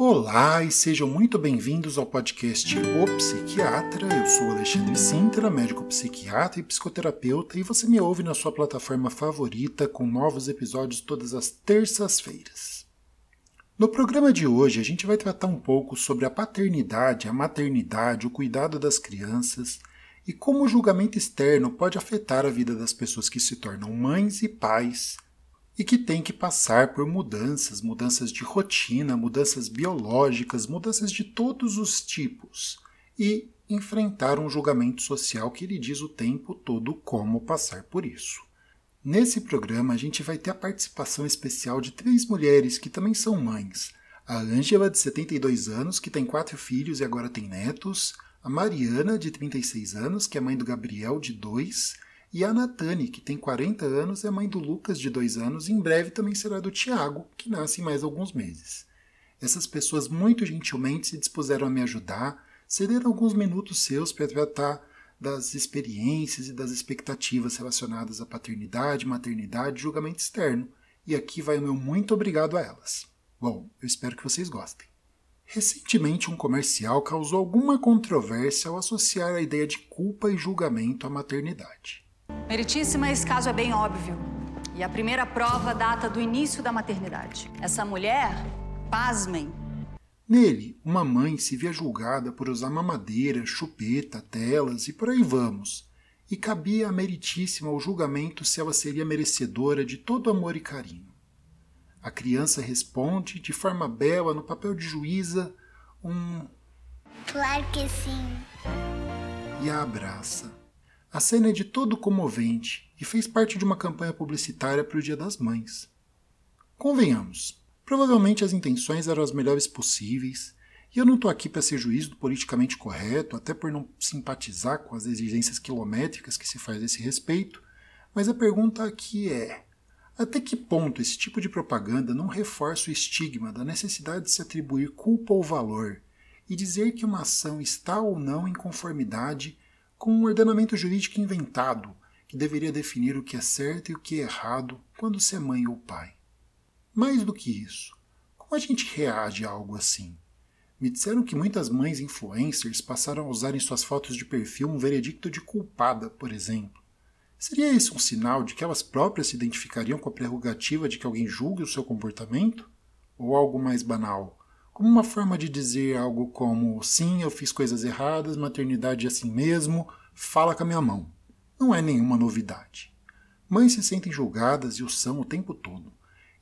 Olá e sejam muito bem-vindos ao podcast O Psiquiatra. Eu sou Alexandre Sintra, médico psiquiatra e psicoterapeuta, e você me ouve na sua plataforma favorita com novos episódios todas as terças-feiras. No programa de hoje, a gente vai tratar um pouco sobre a paternidade, a maternidade, o cuidado das crianças e como o julgamento externo pode afetar a vida das pessoas que se tornam mães e pais e que tem que passar por mudanças, mudanças de rotina, mudanças biológicas, mudanças de todos os tipos e enfrentar um julgamento social que lhe diz o tempo todo como passar por isso. Nesse programa, a gente vai ter a participação especial de três mulheres que também são mães. A Ângela, de 72 anos, que tem quatro filhos e agora tem netos. A Mariana, de 36 anos, que é mãe do Gabriel, de dois e a Natane, que tem 40 anos, é mãe do Lucas, de 2 anos, e em breve também será do Tiago, que nasce em mais alguns meses. Essas pessoas muito gentilmente se dispuseram a me ajudar, cederam alguns minutos seus para tratar das experiências e das expectativas relacionadas à paternidade, maternidade e julgamento externo. E aqui vai o meu muito obrigado a elas. Bom, eu espero que vocês gostem. Recentemente, um comercial causou alguma controvérsia ao associar a ideia de culpa e julgamento à maternidade. Meritíssima, esse caso é bem óbvio. E a primeira prova data do início da maternidade. Essa mulher, pasmem. Nele, uma mãe se via julgada por usar mamadeira, chupeta, telas e por aí vamos. E cabia a meritíssima o julgamento se ela seria merecedora de todo amor e carinho. A criança responde, de forma bela, no papel de juíza, um. Claro que sim. E a abraça. A cena é de todo comovente e fez parte de uma campanha publicitária para o Dia das Mães. Convenhamos, provavelmente as intenções eram as melhores possíveis, e eu não estou aqui para ser juiz do politicamente correto, até por não simpatizar com as exigências quilométricas que se faz a esse respeito, mas a pergunta aqui é: até que ponto esse tipo de propaganda não reforça o estigma da necessidade de se atribuir culpa ou valor e dizer que uma ação está ou não em conformidade com um ordenamento jurídico inventado que deveria definir o que é certo e o que é errado quando se é mãe ou pai. Mais do que isso, como a gente reage a algo assim? Me disseram que muitas mães influencers passaram a usar em suas fotos de perfil um veredicto de culpada, por exemplo. Seria esse um sinal de que elas próprias se identificariam com a prerrogativa de que alguém julgue o seu comportamento? Ou algo mais banal? Como uma forma de dizer algo como: sim, eu fiz coisas erradas, maternidade é assim mesmo, fala com a minha mão. Não é nenhuma novidade. Mães se sentem julgadas e o são o tempo todo.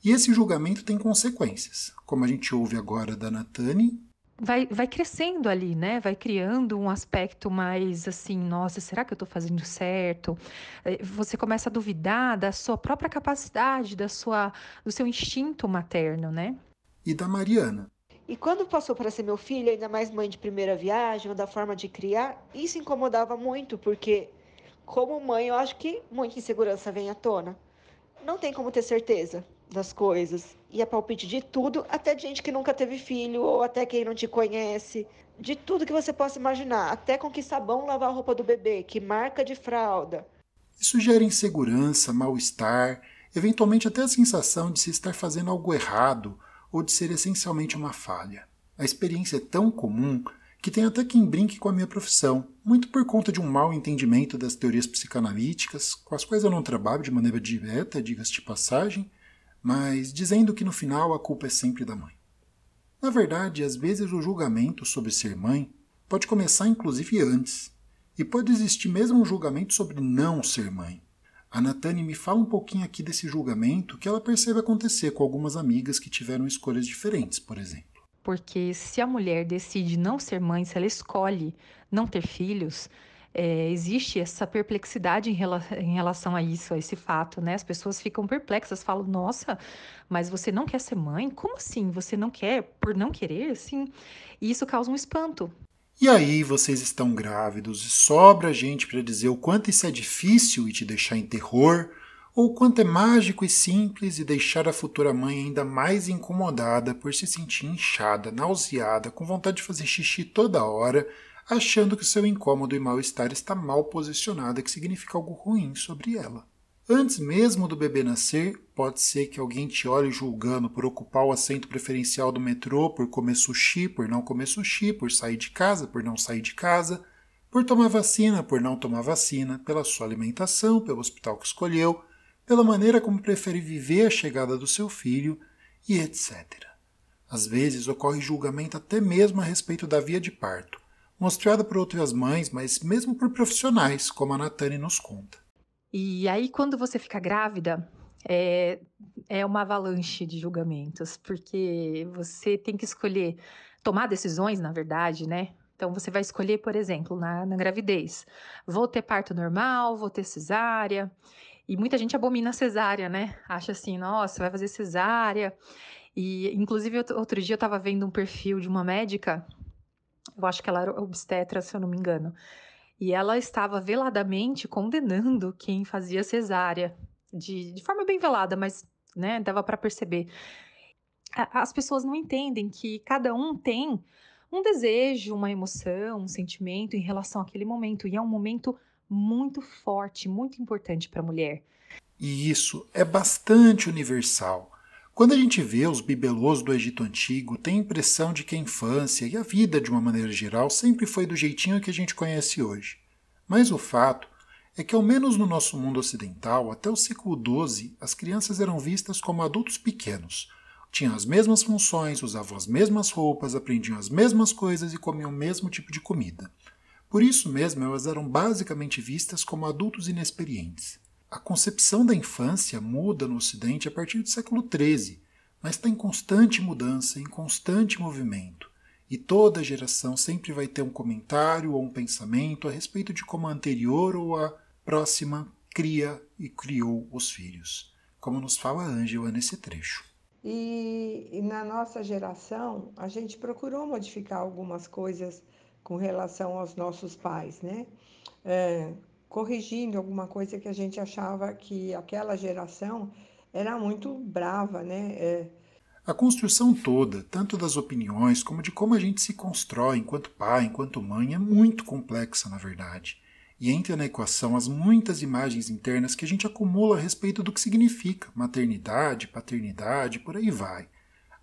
E esse julgamento tem consequências, como a gente ouve agora da Natane. Vai, vai crescendo ali, né? Vai criando um aspecto mais assim, nossa, será que eu estou fazendo certo? Eh, você começa a duvidar da sua própria capacidade, da sua, do seu instinto materno, né? E da Mariana. E quando passou para ser meu filho, ainda mais mãe de primeira viagem, ou da forma de criar, isso incomodava muito, porque como mãe, eu acho que muita insegurança vem à tona. Não tem como ter certeza das coisas. E é palpite de tudo, até de gente que nunca teve filho, ou até quem não te conhece. De tudo que você possa imaginar. Até com que sabão lavar a roupa do bebê, que marca de fralda. Isso gera insegurança, mal-estar, eventualmente até a sensação de se estar fazendo algo errado ou de ser essencialmente uma falha. A experiência é tão comum que tem até quem brinque com a minha profissão, muito por conta de um mau entendimento das teorias psicanalíticas, com as quais eu não trabalho de maneira direta, diga-se de passagem, mas dizendo que no final a culpa é sempre da mãe. Na verdade, às vezes o julgamento sobre ser mãe pode começar inclusive antes, e pode existir mesmo um julgamento sobre não ser mãe. A Natane me fala um pouquinho aqui desse julgamento que ela percebe acontecer com algumas amigas que tiveram escolhas diferentes, por exemplo. Porque se a mulher decide não ser mãe, se ela escolhe não ter filhos, é, existe essa perplexidade em, rela em, relação a isso, a esse fato, né? As pessoas ficam perplexas, falam, nossa, mas você não quer ser mãe? Como assim? Você não quer por não querer? Sim. E isso causa um espanto. E aí vocês estão grávidos e sobra gente para dizer o quanto isso é difícil e te deixar em terror, ou o quanto é mágico e simples e deixar a futura mãe ainda mais incomodada por se sentir inchada, nauseada, com vontade de fazer xixi toda hora, achando que seu incômodo e mal-estar está mal posicionado, que significa algo ruim sobre ela. Antes mesmo do bebê nascer, pode ser que alguém te olhe julgando por ocupar o assento preferencial do metrô, por comer sushi, por não comer sushi, por sair de casa, por não sair de casa, por tomar vacina, por não tomar vacina, pela sua alimentação, pelo hospital que escolheu, pela maneira como prefere viver a chegada do seu filho e etc. Às vezes ocorre julgamento até mesmo a respeito da via de parto, mostrada por outras mães, mas mesmo por profissionais, como a Natane nos conta. E aí, quando você fica grávida, é, é uma avalanche de julgamentos, porque você tem que escolher, tomar decisões, na verdade, né? Então, você vai escolher, por exemplo, na, na gravidez: vou ter parto normal, vou ter cesárea. E muita gente abomina a cesárea, né? Acha assim, nossa, vai fazer cesárea. E, inclusive, outro dia eu estava vendo um perfil de uma médica, eu acho que ela era obstetra, se eu não me engano e ela estava veladamente condenando quem fazia cesárea, de, de forma bem velada, mas né, dava para perceber. As pessoas não entendem que cada um tem um desejo, uma emoção, um sentimento em relação àquele momento, e é um momento muito forte, muito importante para a mulher. E isso é bastante universal. Quando a gente vê os bibelôs do Egito Antigo, tem a impressão de que a infância e a vida, de uma maneira geral, sempre foi do jeitinho que a gente conhece hoje. Mas o fato é que, ao menos no nosso mundo ocidental, até o século XII, as crianças eram vistas como adultos pequenos. Tinham as mesmas funções, usavam as mesmas roupas, aprendiam as mesmas coisas e comiam o mesmo tipo de comida. Por isso mesmo, elas eram basicamente vistas como adultos inexperientes. A concepção da infância muda no Ocidente a partir do século XIII, mas está em constante mudança, em constante movimento. E toda geração sempre vai ter um comentário ou um pensamento a respeito de como a anterior ou a próxima cria e criou os filhos, como nos fala a Ângela nesse trecho. E, e, na nossa geração, a gente procurou modificar algumas coisas com relação aos nossos pais, né? É, corrigindo alguma coisa que a gente achava que aquela geração era muito brava, né? É... A construção toda, tanto das opiniões como de como a gente se constrói enquanto pai, enquanto mãe, é muito complexa, na verdade. E entra na equação as muitas imagens internas que a gente acumula a respeito do que significa maternidade, paternidade, por aí vai.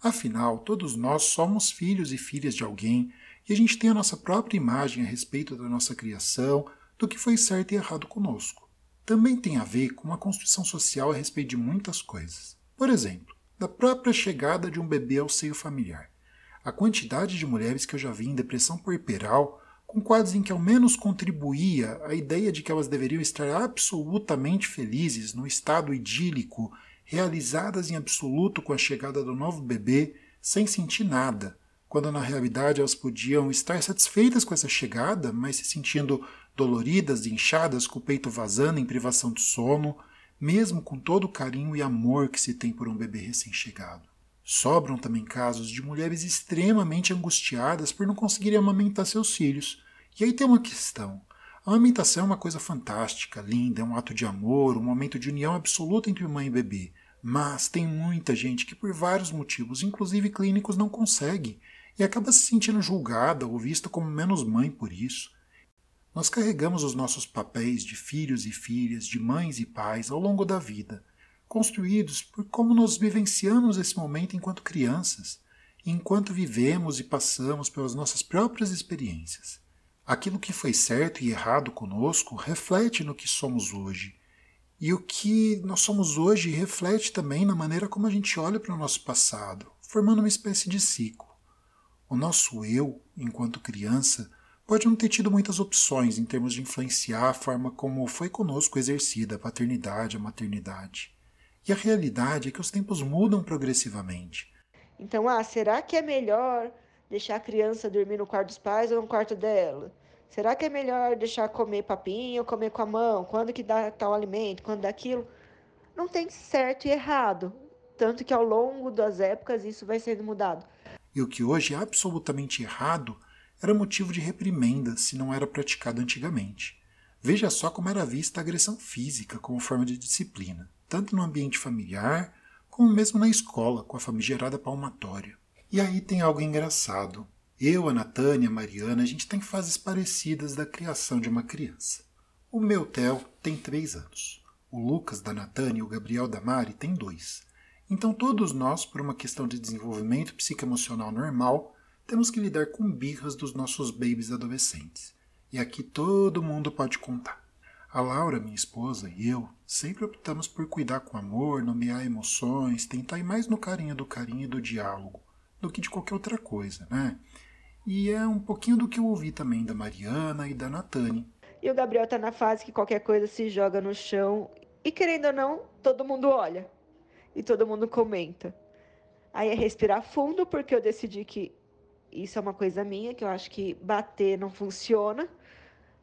Afinal, todos nós somos filhos e filhas de alguém e a gente tem a nossa própria imagem a respeito da nossa criação, do que foi certo e errado conosco. Também tem a ver com uma construção social a respeito de muitas coisas. Por exemplo, da própria chegada de um bebê ao seio familiar. A quantidade de mulheres que eu já vi em depressão puerperal com quadros em que ao menos contribuía a ideia de que elas deveriam estar absolutamente felizes, no estado idílico, realizadas em absoluto com a chegada do novo bebê, sem sentir nada, quando na realidade elas podiam estar satisfeitas com essa chegada, mas se sentindo doloridas e inchadas com o peito vazando em privação de sono, mesmo com todo o carinho e amor que se tem por um bebê recém-chegado. Sobram também casos de mulheres extremamente angustiadas por não conseguirem amamentar seus filhos. E aí tem uma questão. A amamentação é uma coisa fantástica, linda, é um ato de amor, um momento de união absoluta entre mãe e bebê. Mas tem muita gente que, por vários motivos, inclusive clínicos, não consegue e acaba se sentindo julgada ou vista como menos mãe por isso. Nós carregamos os nossos papéis de filhos e filhas, de mães e pais ao longo da vida, construídos por como nós vivenciamos esse momento enquanto crianças, enquanto vivemos e passamos pelas nossas próprias experiências. Aquilo que foi certo e errado conosco reflete no que somos hoje. E o que nós somos hoje reflete também na maneira como a gente olha para o nosso passado, formando uma espécie de ciclo. O nosso eu, enquanto criança, pode não ter tido muitas opções em termos de influenciar a forma como foi conosco exercida a paternidade, a maternidade. E a realidade é que os tempos mudam progressivamente. Então, ah, será que é melhor deixar a criança dormir no quarto dos pais ou no quarto dela? Será que é melhor deixar comer papinha ou comer com a mão? Quando que dá tal alimento? Quando dá aquilo? Não tem certo e errado. Tanto que ao longo das épocas isso vai sendo mudado. E o que hoje é absolutamente errado era motivo de reprimenda se não era praticado antigamente. Veja só como era vista a agressão física como forma de disciplina, tanto no ambiente familiar como mesmo na escola, com a famigerada palmatória. E aí tem algo engraçado. Eu, a Natânia, a Mariana, a gente tem fases parecidas da criação de uma criança. O meu Theo tem três anos. O Lucas da Natane e o Gabriel da Mari têm dois. Então todos nós, por uma questão de desenvolvimento psicoemocional normal, temos que lidar com birras dos nossos babies adolescentes. E aqui todo mundo pode contar. A Laura, minha esposa, e eu sempre optamos por cuidar com amor, nomear emoções, tentar ir mais no carinho do carinho e do diálogo, do que de qualquer outra coisa, né? E é um pouquinho do que eu ouvi também da Mariana e da Natane. E o Gabriel tá na fase que qualquer coisa se joga no chão e querendo ou não, todo mundo olha e todo mundo comenta. Aí é respirar fundo, porque eu decidi que isso é uma coisa minha, que eu acho que bater não funciona,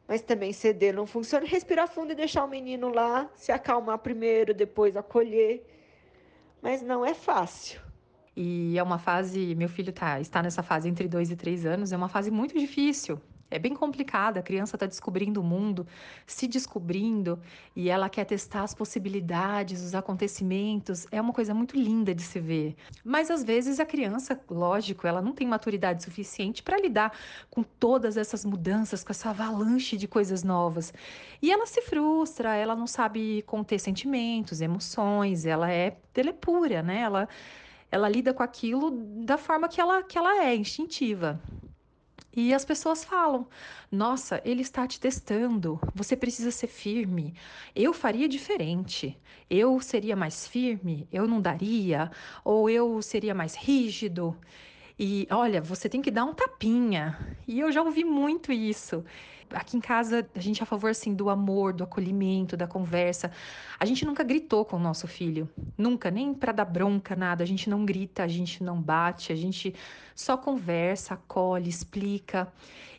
mas também ceder não funciona. Respirar fundo e deixar o menino lá, se acalmar primeiro, depois acolher. Mas não é fácil. E é uma fase, meu filho tá, está nessa fase entre dois e três anos, é uma fase muito difícil é bem complicada. A criança está descobrindo o mundo, se descobrindo, e ela quer testar as possibilidades, os acontecimentos. É uma coisa muito linda de se ver. Mas às vezes a criança, lógico, ela não tem maturidade suficiente para lidar com todas essas mudanças, com essa avalanche de coisas novas. E ela se frustra, ela não sabe conter sentimentos, emoções, ela é telepura, né? Ela ela lida com aquilo da forma que ela, que ela é, instintiva. E as pessoas falam: nossa, ele está te testando, você precisa ser firme. Eu faria diferente. Eu seria mais firme, eu não daria, ou eu seria mais rígido. E olha, você tem que dar um tapinha. E eu já ouvi muito isso aqui em casa a gente é a favor assim do amor, do acolhimento, da conversa. A gente nunca gritou com o nosso filho, nunca, nem para dar bronca nada. A gente não grita, a gente não bate, a gente só conversa, acolhe, explica.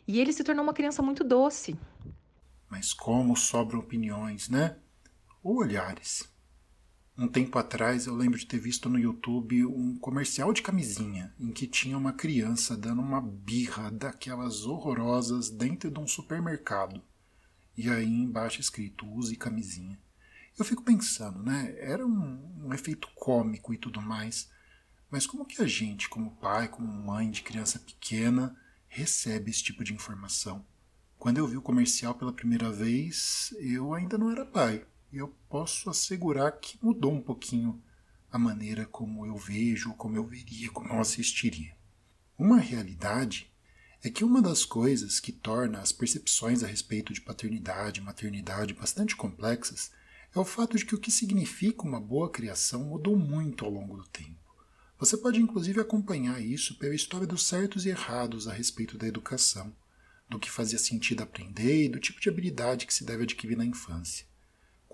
E ele se tornou uma criança muito doce. Mas como sobram opiniões, né? Ou olhares. Um tempo atrás eu lembro de ter visto no YouTube um comercial de camisinha em que tinha uma criança dando uma birra daquelas horrorosas dentro de um supermercado. E aí embaixo escrito use camisinha. Eu fico pensando, né? Era um, um efeito cômico e tudo mais. Mas como que a gente, como pai, como mãe de criança pequena, recebe esse tipo de informação? Quando eu vi o comercial pela primeira vez, eu ainda não era pai eu posso assegurar que mudou um pouquinho a maneira como eu vejo, como eu veria, como eu assistiria. Uma realidade é que uma das coisas que torna as percepções a respeito de paternidade e maternidade bastante complexas é o fato de que o que significa uma boa criação mudou muito ao longo do tempo. Você pode inclusive acompanhar isso pela história dos certos e errados a respeito da educação, do que fazia sentido aprender e do tipo de habilidade que se deve adquirir na infância.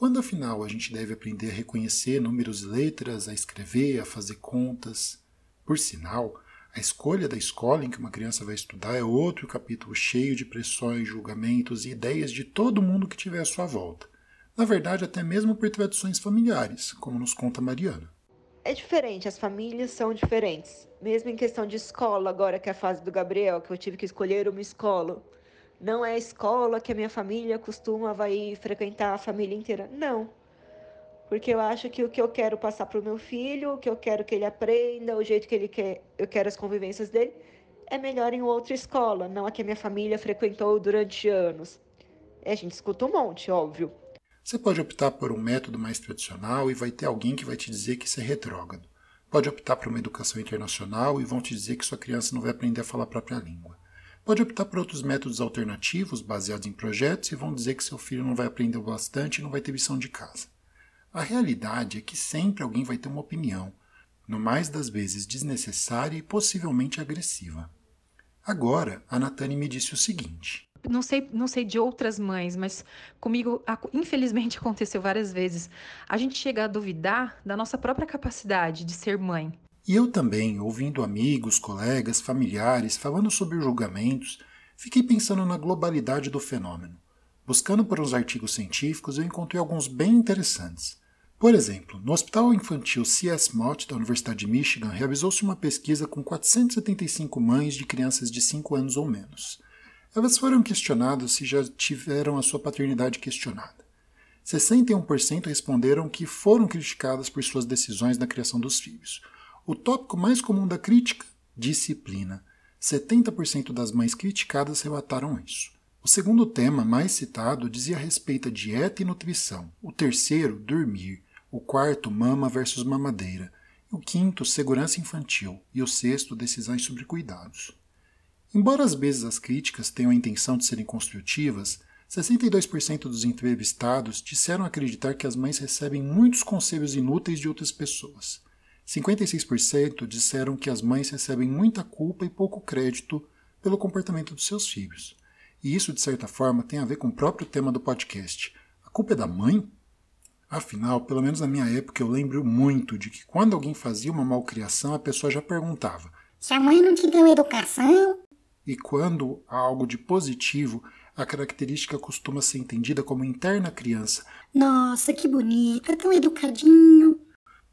Quando afinal a gente deve aprender a reconhecer números e letras, a escrever, a fazer contas? Por sinal, a escolha da escola em que uma criança vai estudar é outro capítulo cheio de pressões, julgamentos e ideias de todo mundo que tiver à sua volta. Na verdade, até mesmo por tradições familiares, como nos conta Mariana. É diferente, as famílias são diferentes. Mesmo em questão de escola, agora que é a fase do Gabriel, que eu tive que escolher uma escola não é a escola que a minha família costuma vai frequentar a família inteira. Não. Porque eu acho que o que eu quero passar para o meu filho, o que eu quero que ele aprenda, o jeito que ele quer, eu quero as convivências dele, é melhor em outra escola, não a que a minha família frequentou durante anos. É, a gente escuta um monte, óbvio. Você pode optar por um método mais tradicional e vai ter alguém que vai te dizer que isso é retrógrado. Pode optar por uma educação internacional e vão te dizer que sua criança não vai aprender a falar a própria língua. Pode optar por outros métodos alternativos baseados em projetos e vão dizer que seu filho não vai aprender bastante e não vai ter lição de casa. A realidade é que sempre alguém vai ter uma opinião, no mais das vezes desnecessária e possivelmente agressiva. Agora, a Natane me disse o seguinte: não sei, não sei de outras mães, mas comigo, infelizmente, aconteceu várias vezes. A gente chega a duvidar da nossa própria capacidade de ser mãe. E eu também, ouvindo amigos, colegas, familiares falando sobre os julgamentos, fiquei pensando na globalidade do fenômeno. Buscando por uns artigos científicos, eu encontrei alguns bem interessantes. Por exemplo, no Hospital Infantil C.S. Mott da Universidade de Michigan, realizou-se uma pesquisa com 475 mães de crianças de 5 anos ou menos. Elas foram questionadas se já tiveram a sua paternidade questionada. 61% responderam que foram criticadas por suas decisões na criação dos filhos, o tópico mais comum da crítica? Disciplina. 70% das mães criticadas relataram isso. O segundo tema, mais citado, dizia respeito à dieta e nutrição. O terceiro, dormir. O quarto, mama versus mamadeira. O quinto, segurança infantil. E o sexto, decisões sobre cuidados. Embora às vezes as críticas tenham a intenção de serem construtivas, 62% dos entrevistados disseram acreditar que as mães recebem muitos conselhos inúteis de outras pessoas. 56% disseram que as mães recebem muita culpa e pouco crédito pelo comportamento dos seus filhos. E isso, de certa forma, tem a ver com o próprio tema do podcast. A culpa é da mãe? Afinal, pelo menos na minha época, eu lembro muito de que quando alguém fazia uma malcriação, a pessoa já perguntava: Se a mãe não te deu educação? E quando há algo de positivo, a característica costuma ser entendida como interna criança. Nossa, que bonito, é tão educadinho.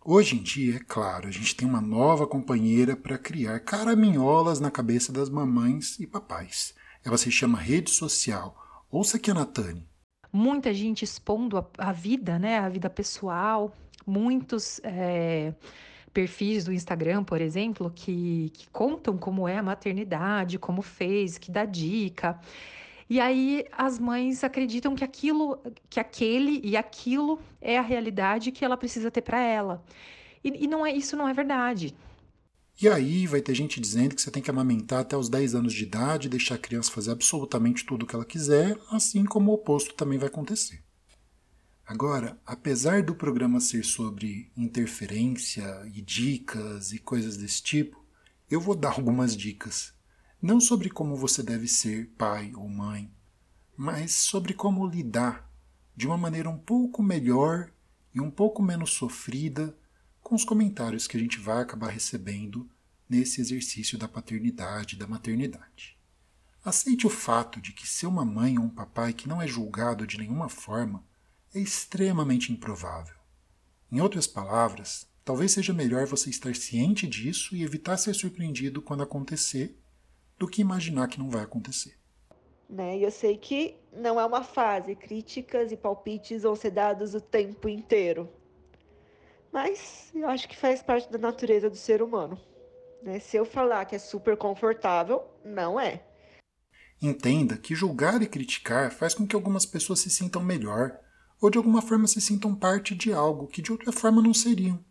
Hoje em dia, é claro, a gente tem uma nova companheira para criar caraminholas na cabeça das mamães e papais. Ela se chama rede social. Ouça aqui a Natane. Muita gente expondo a, a vida, né? A vida pessoal. Muitos é, perfis do Instagram, por exemplo, que, que contam como é a maternidade, como fez, que dá dica. E aí as mães acreditam que aquilo, que aquele e aquilo é a realidade que ela precisa ter para ela. E, e, não é isso não é verdade. E aí vai ter gente dizendo que você tem que amamentar até os 10 anos de idade, deixar a criança fazer absolutamente tudo o que ela quiser, assim como o oposto também vai acontecer. Agora, apesar do programa ser sobre interferência e dicas e coisas desse tipo, eu vou dar algumas dicas. Não sobre como você deve ser pai ou mãe, mas sobre como lidar de uma maneira um pouco melhor e um pouco menos sofrida com os comentários que a gente vai acabar recebendo nesse exercício da paternidade e da maternidade. Aceite o fato de que ser uma mãe ou um papai que não é julgado de nenhuma forma é extremamente improvável. Em outras palavras, talvez seja melhor você estar ciente disso e evitar ser surpreendido quando acontecer do que imaginar que não vai acontecer. Né? E eu sei que não é uma fase, críticas e palpites vão ser dados o tempo inteiro. Mas eu acho que faz parte da natureza do ser humano. Né? Se eu falar que é super confortável, não é. Entenda que julgar e criticar faz com que algumas pessoas se sintam melhor ou de alguma forma se sintam parte de algo que de outra forma não seriam.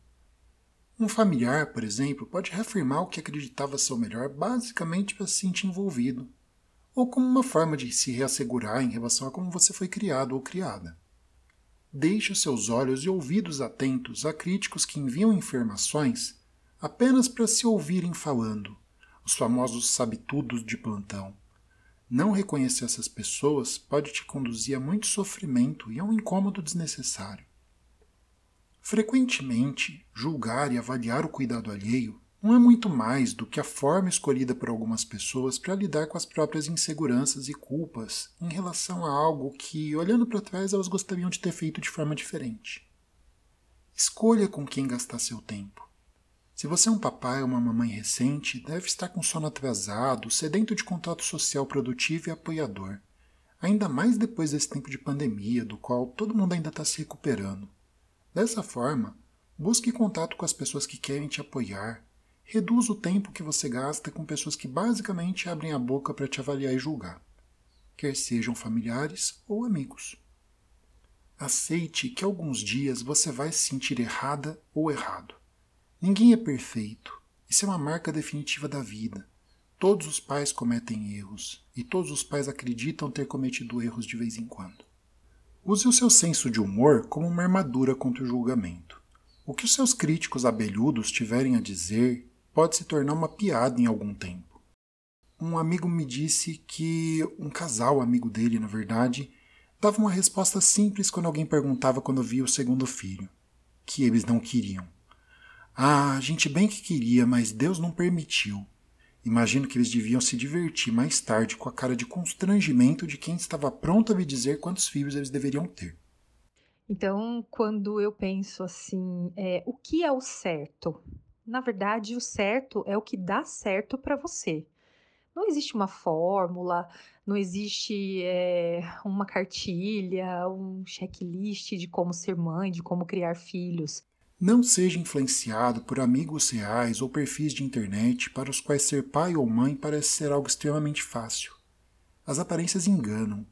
Um familiar, por exemplo, pode reafirmar o que acreditava ser o melhor basicamente para se sentir envolvido, ou como uma forma de se reassegurar em relação a como você foi criado ou criada. Deixe os seus olhos e ouvidos atentos a críticos que enviam informações apenas para se ouvirem falando, os famosos sabe-tudos de plantão. Não reconhecer essas pessoas pode te conduzir a muito sofrimento e a um incômodo desnecessário. Frequentemente, julgar e avaliar o cuidado alheio não é muito mais do que a forma escolhida por algumas pessoas para lidar com as próprias inseguranças e culpas em relação a algo que, olhando para trás, elas gostariam de ter feito de forma diferente. Escolha com quem gastar seu tempo. Se você é um papai ou uma mamãe recente, deve estar com sono atrasado, sedento de contato social produtivo e apoiador, ainda mais depois desse tempo de pandemia, do qual todo mundo ainda está se recuperando. Dessa forma, busque contato com as pessoas que querem te apoiar, reduz o tempo que você gasta com pessoas que basicamente abrem a boca para te avaliar e julgar, quer sejam familiares ou amigos. Aceite que alguns dias você vai se sentir errada ou errado. Ninguém é perfeito. Isso é uma marca definitiva da vida. Todos os pais cometem erros e todos os pais acreditam ter cometido erros de vez em quando. Use o seu senso de humor como uma armadura contra o julgamento. O que os seus críticos abelhudos tiverem a dizer pode se tornar uma piada em algum tempo. Um amigo me disse que um casal amigo dele, na verdade, dava uma resposta simples quando alguém perguntava quando via o segundo filho, que eles não queriam. Ah, a gente bem que queria, mas Deus não permitiu. Imagino que eles deviam se divertir mais tarde com a cara de constrangimento de quem estava pronto a me dizer quantos filhos eles deveriam ter. Então, quando eu penso assim, é, o que é o certo? na verdade, o certo é o que dá certo para você. Não existe uma fórmula, não existe é, uma cartilha, um checklist de como ser mãe, de como criar filhos. Não seja influenciado por amigos reais ou perfis de internet para os quais ser pai ou mãe parece ser algo extremamente fácil. As aparências enganam.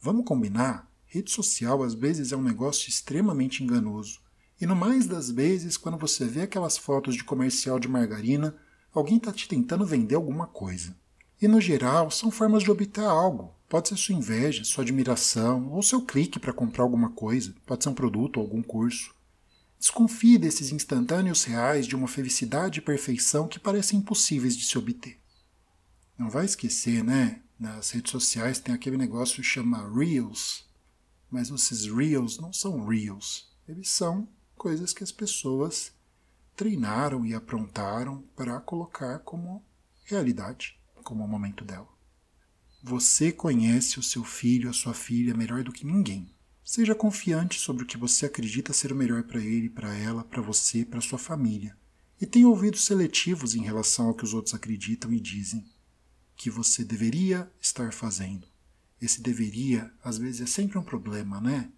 Vamos combinar? Rede social às vezes é um negócio extremamente enganoso. E no mais das vezes, quando você vê aquelas fotos de comercial de margarina, alguém está te tentando vender alguma coisa. E no geral, são formas de obter algo. Pode ser sua inveja, sua admiração, ou seu clique para comprar alguma coisa, pode ser um produto ou algum curso. Desconfie desses instantâneos reais de uma felicidade e perfeição que parecem impossíveis de se obter. Não vai esquecer, né? Nas redes sociais tem aquele negócio que chama Reels. Mas esses Reels não são Reels. Eles são coisas que as pessoas treinaram e aprontaram para colocar como realidade, como o momento dela. Você conhece o seu filho, a sua filha melhor do que ninguém. Seja confiante sobre o que você acredita ser o melhor para ele, para ela, para você, para sua família. E tenha ouvidos seletivos em relação ao que os outros acreditam e dizem que você deveria estar fazendo. Esse deveria, às vezes, é sempre um problema, né?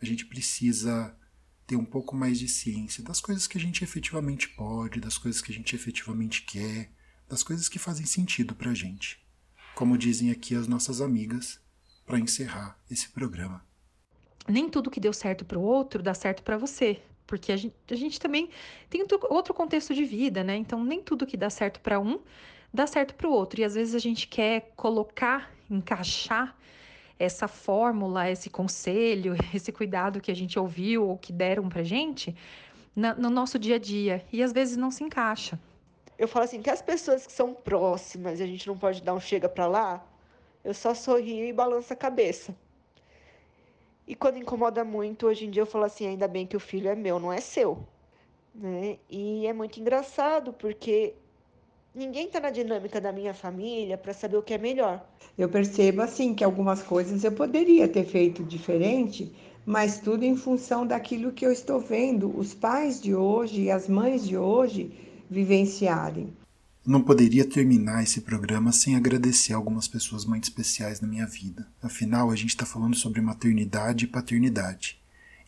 A gente precisa ter um pouco mais de ciência das coisas que a gente efetivamente pode, das coisas que a gente efetivamente quer, das coisas que fazem sentido para a gente. Como dizem aqui as nossas amigas, para encerrar esse programa nem tudo que deu certo para o outro dá certo para você. Porque a gente, a gente também tem outro contexto de vida, né? Então, nem tudo que dá certo para um dá certo para o outro. E às vezes a gente quer colocar, encaixar essa fórmula, esse conselho, esse cuidado que a gente ouviu ou que deram para gente na, no nosso dia a dia. E às vezes não se encaixa. Eu falo assim, que as pessoas que são próximas e a gente não pode dar um chega para lá, eu só sorrio e balanço a cabeça. E quando incomoda muito, hoje em dia eu falo assim, ainda bem que o filho é meu, não é seu. Né? E é muito engraçado porque ninguém está na dinâmica da minha família para saber o que é melhor. Eu percebo assim que algumas coisas eu poderia ter feito diferente, mas tudo em função daquilo que eu estou vendo os pais de hoje e as mães de hoje vivenciarem. Não poderia terminar esse programa sem agradecer algumas pessoas muito especiais na minha vida. Afinal, a gente está falando sobre maternidade e paternidade.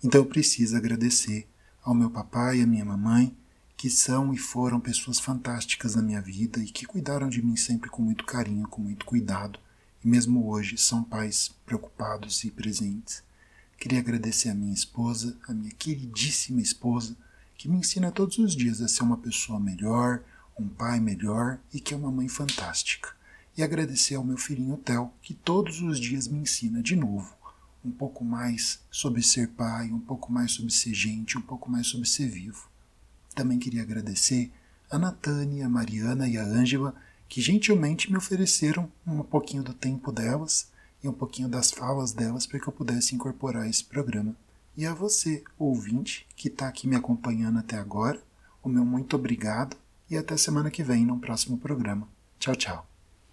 Então eu preciso agradecer ao meu papai e à minha mamãe, que são e foram pessoas fantásticas na minha vida e que cuidaram de mim sempre com muito carinho, com muito cuidado, e mesmo hoje são pais preocupados e presentes. Queria agradecer a minha esposa, a minha queridíssima esposa, que me ensina todos os dias a ser uma pessoa melhor, um pai melhor e que é uma mãe fantástica. E agradecer ao meu filhinho Theo, que todos os dias me ensina de novo um pouco mais sobre ser pai, um pouco mais sobre ser gente, um pouco mais sobre ser vivo. Também queria agradecer a Natânia, a Mariana e a Ângela, que gentilmente me ofereceram um pouquinho do tempo delas e um pouquinho das falas delas para que eu pudesse incorporar esse programa. E a você, ouvinte, que está aqui me acompanhando até agora, o meu muito obrigado e até semana que vem no próximo programa. Tchau, tchau.